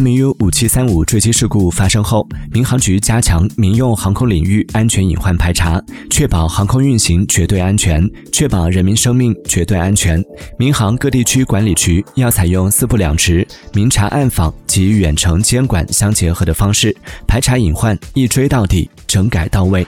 mu 五七三五坠机事故发生后民航局加强民用航空领域安全隐患排查确保航空运行绝对安全确保人民生命绝对安全。民航各地区管理局要采用四不两直明察暗访及远程监管相结合的方式排查隐患一追到底整改到位。